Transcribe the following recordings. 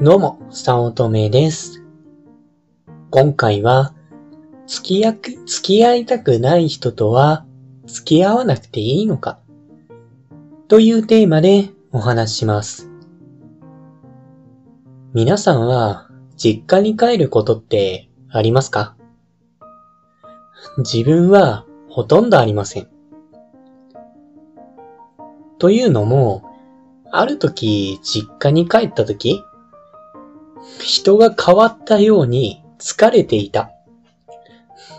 どうも、さおとめです。今回は、付き合く、付き合いたくない人とは、付き合わなくていいのかというテーマでお話します。皆さんは、実家に帰ることってありますか？自分は、ほとんどありません。というのも、ある時、実家に帰った時、人が変わったように疲れていた。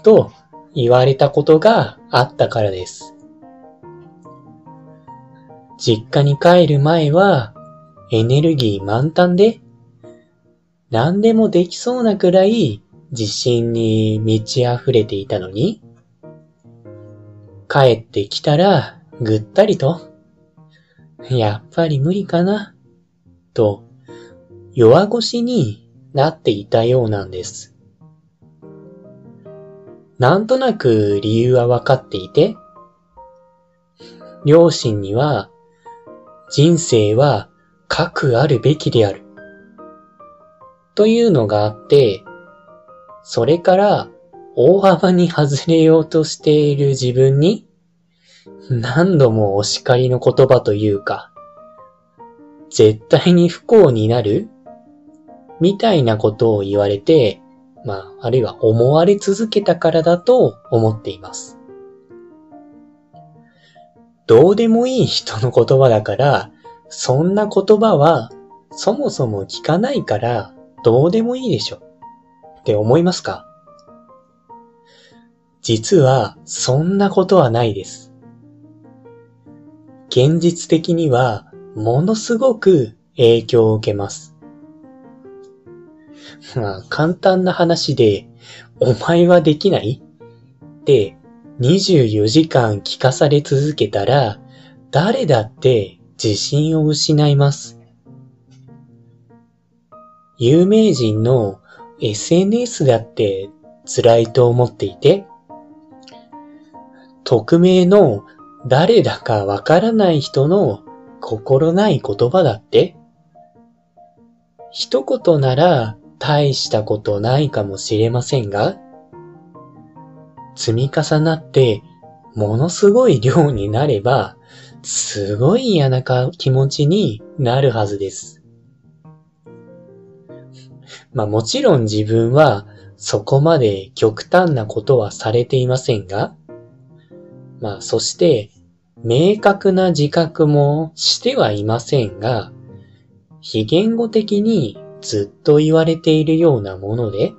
と言われたことがあったからです。実家に帰る前はエネルギー満タンで何でもできそうなくらい自信に満ち溢れていたのに帰ってきたらぐったりとやっぱり無理かなと弱腰になっていたようなんです。なんとなく理由はわかっていて、両親には人生は核あるべきである。というのがあって、それから大幅に外れようとしている自分に何度もお叱りの言葉というか、絶対に不幸になるみたいなことを言われて、まあ、あるいは思われ続けたからだと思っています。どうでもいい人の言葉だから、そんな言葉はそもそも聞かないからどうでもいいでしょって思いますか？実はそんなことはないです。現実的にはものすごく影響を受けます。まあ、簡単な話で、お前はできない？って24時間聞かされ続けたら、誰だって自信を失います。有名人の SNS だって辛いと思っていて、匿名の誰だかわからない人の心ない言葉だって、一言なら大したことないかもしれませんが、積み重なってものすごい量になれば、すごい嫌な気持ちになるはずです。まあもちろん自分はそこまで極端なことはされていませんが、まあそして明確な自覚もしてはいませんが、非言語的にずっと言われているようなもので、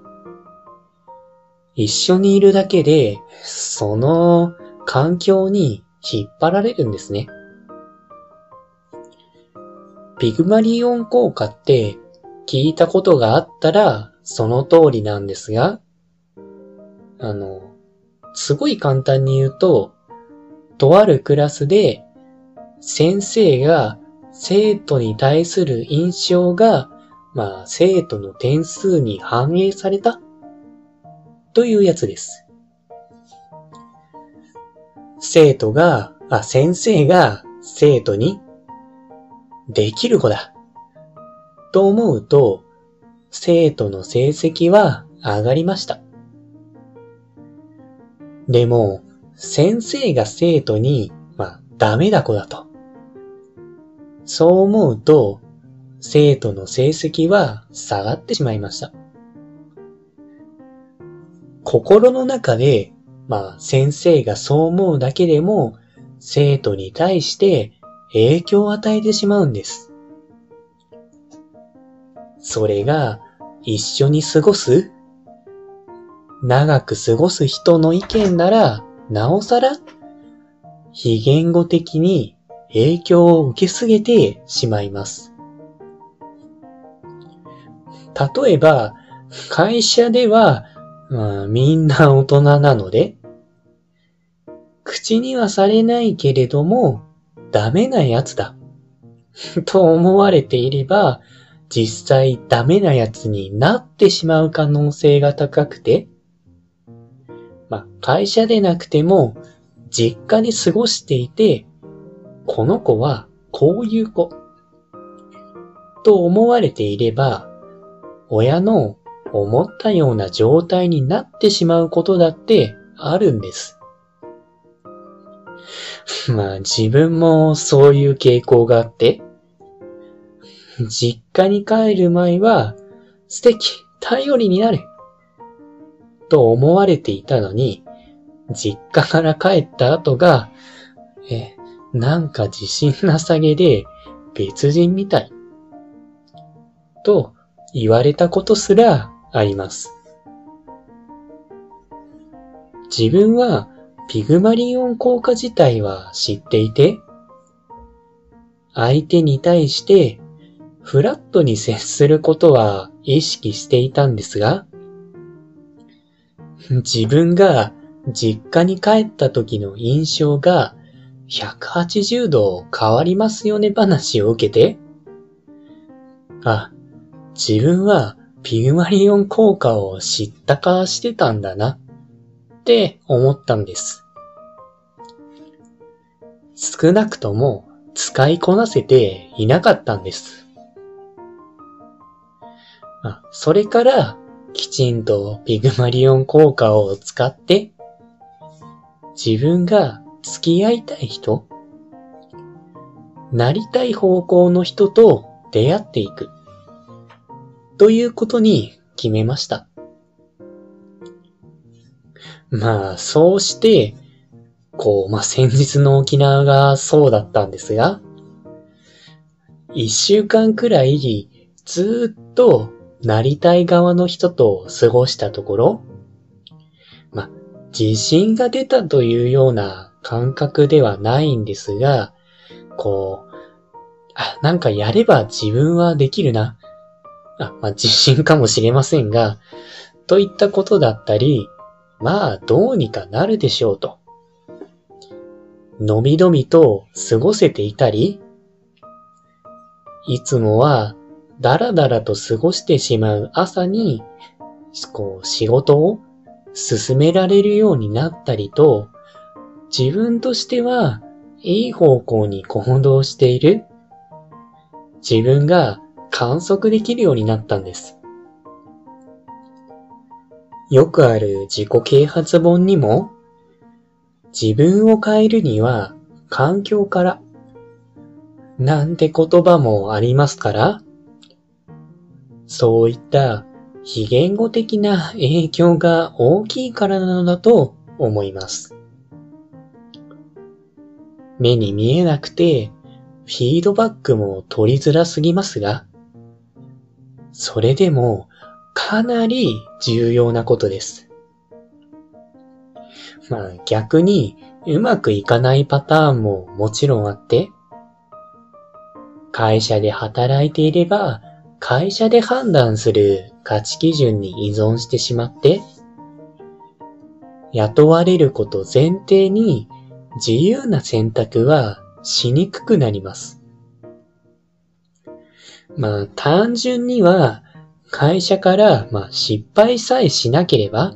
一緒にいるだけで、その環境に引っ張られるんですね。ピグマリオン効果って聞いたことがあったらその通りなんですが、あの、すごい簡単に言うと、とあるクラスで先生が生徒に対する印象がまあ、生徒の点数に反映された？というやつです。生徒が、あ、先生が生徒にできる子だと思うと、生徒の成績は上がりました。でも、先生が生徒に、まあ、ダメだ子だと。そう思うと、生徒の成績は下がってしまいました。心の中で、まあ先生がそう思うだけでも生徒に対して影響を与えてしまうんです。それが一緒に過ごす長く過ごす人の意見ならなおさら非言語的に影響を受けすぎてしまいます。例えば、会社では、まあ、みんな大人なので、口にはされないけれども、ダメなやつだ。と思われていれば、実際ダメなやつになってしまう可能性が高くて、まあ、会社でなくても、実家で過ごしていて、この子はこういう子。と思われていれば、親の思ったような状態になってしまうことだってあるんです。まあ自分もそういう傾向があって、実家に帰る前は素敵、頼りになる、と思われていたのに、実家から帰った後が、え、なんか自信なさげで別人みたい。と言われたことすらあります。自分はピグマリオン効果自体は知っていて、相手に対してフラットに接することは意識していたんですが、自分が実家に帰った時の印象が180度変わりますよね話を受けて、あ、自分はピグマリオン効果を知ったかしてたんだなって思ったんです。少なくとも使いこなせていなかったんです。それからきちんとピグマリオン効果を使って自分が付き合いたい人なりたい方向の人と出会っていく。ということに決めました。まあ、そうして、こう、まあ、先日の沖縄がそうだったんですが、一週間くらいずっとなりたい側の人と過ごしたところ、まあ、自信が出たというような感覚ではないんですが、こう、あ、なんかやれば自分はできるな。あ、まあ、自信かもしれませんが、といったことだったり、まあ、どうにかなるでしょうと。のびのびと過ごせていたり、いつもはだらだらと過ごしてしまう朝に、こう、仕事を進められるようになったりと、自分としてはいい方向に行動している自分が観測できるようになったんです。よくある自己啓発本にも、自分を変えるには環境から、なんて言葉もありますから、そういった非言語的な影響が大きいからなのだと思います。目に見えなくて、フィードバックも取りづらすぎますが、それでもかなり重要なことです。まあ逆にうまくいかないパターンももちろんあって、会社で働いていれば会社で判断する価値基準に依存してしまって、雇われること前提に自由な選択はしにくくなります。まあ単純には会社からまあ失敗さえしなければ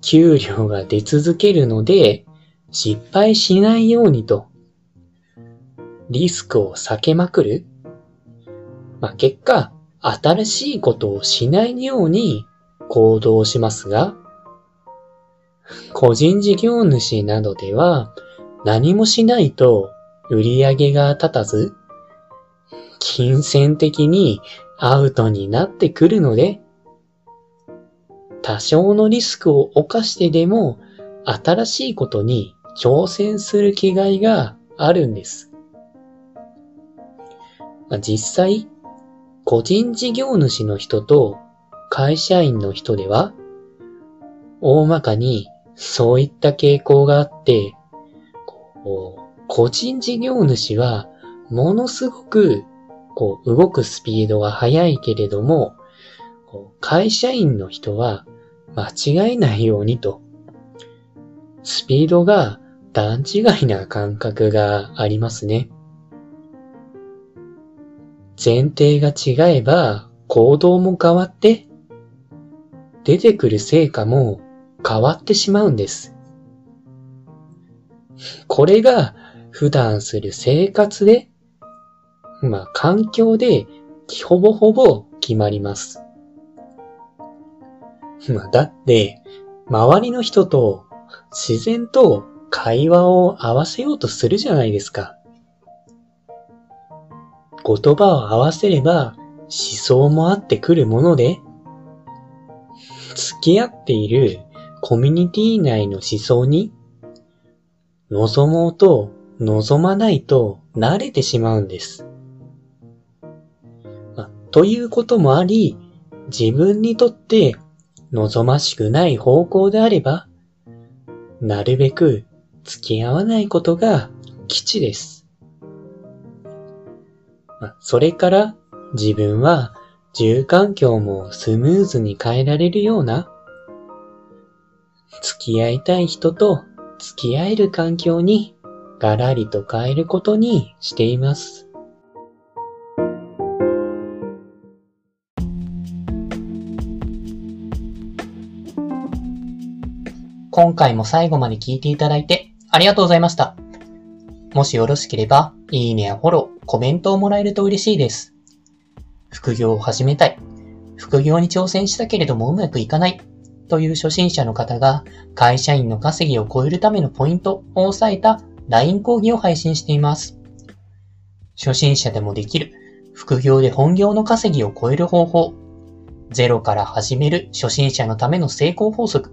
給料が出続けるので失敗しないようにとリスクを避けまくる。まあ、結果、新しいことをしないように行動しますが、個人事業主などでは何もしないと売り上げが立たず、金銭的にアウトになってくるので、多少のリスクを冒してでも新しいことに挑戦する気概があるんです。実際、個人事業主の人と会社員の人では、大まかにそういった傾向があって、個人事業主はものすごくこう動くスピードが速いけれども、会社員の人は間違えないようにと、スピードが段違いな感覚がありますね。前提が違えば行動も変わって、出てくる成果も変わってしまうんです。これが普段する生活で、まあ環境でほぼほぼ決まります。まあ、だって、周りの人と自然と会話を合わせようとするじゃないですか。言葉を合わせれば思想も合ってくるもので、付き合っているコミュニティ内の思想に望もうと望まないと慣れてしまうんです。ということもあり、自分にとって望ましくない方向であれば、なるべく付き合わないことが基地です。それから自分は住環境もスムーズに変えられるような付き合いたい人と付き合える環境にガラリと変えることにしています。今回も最後まで聞いていただいてありがとうございました。もしよろしければ、いいねやフォロー、コメントをもらえると嬉しいです。副業を始めたい。副業に挑戦したけれどもうまくいかない。という初心者の方が会社員の稼ぎを超えるためのポイントを押さえた LINE 講義を配信しています。初心者でもできる副業で本業の稼ぎを超える方法。ゼロから始める初心者のための成功法則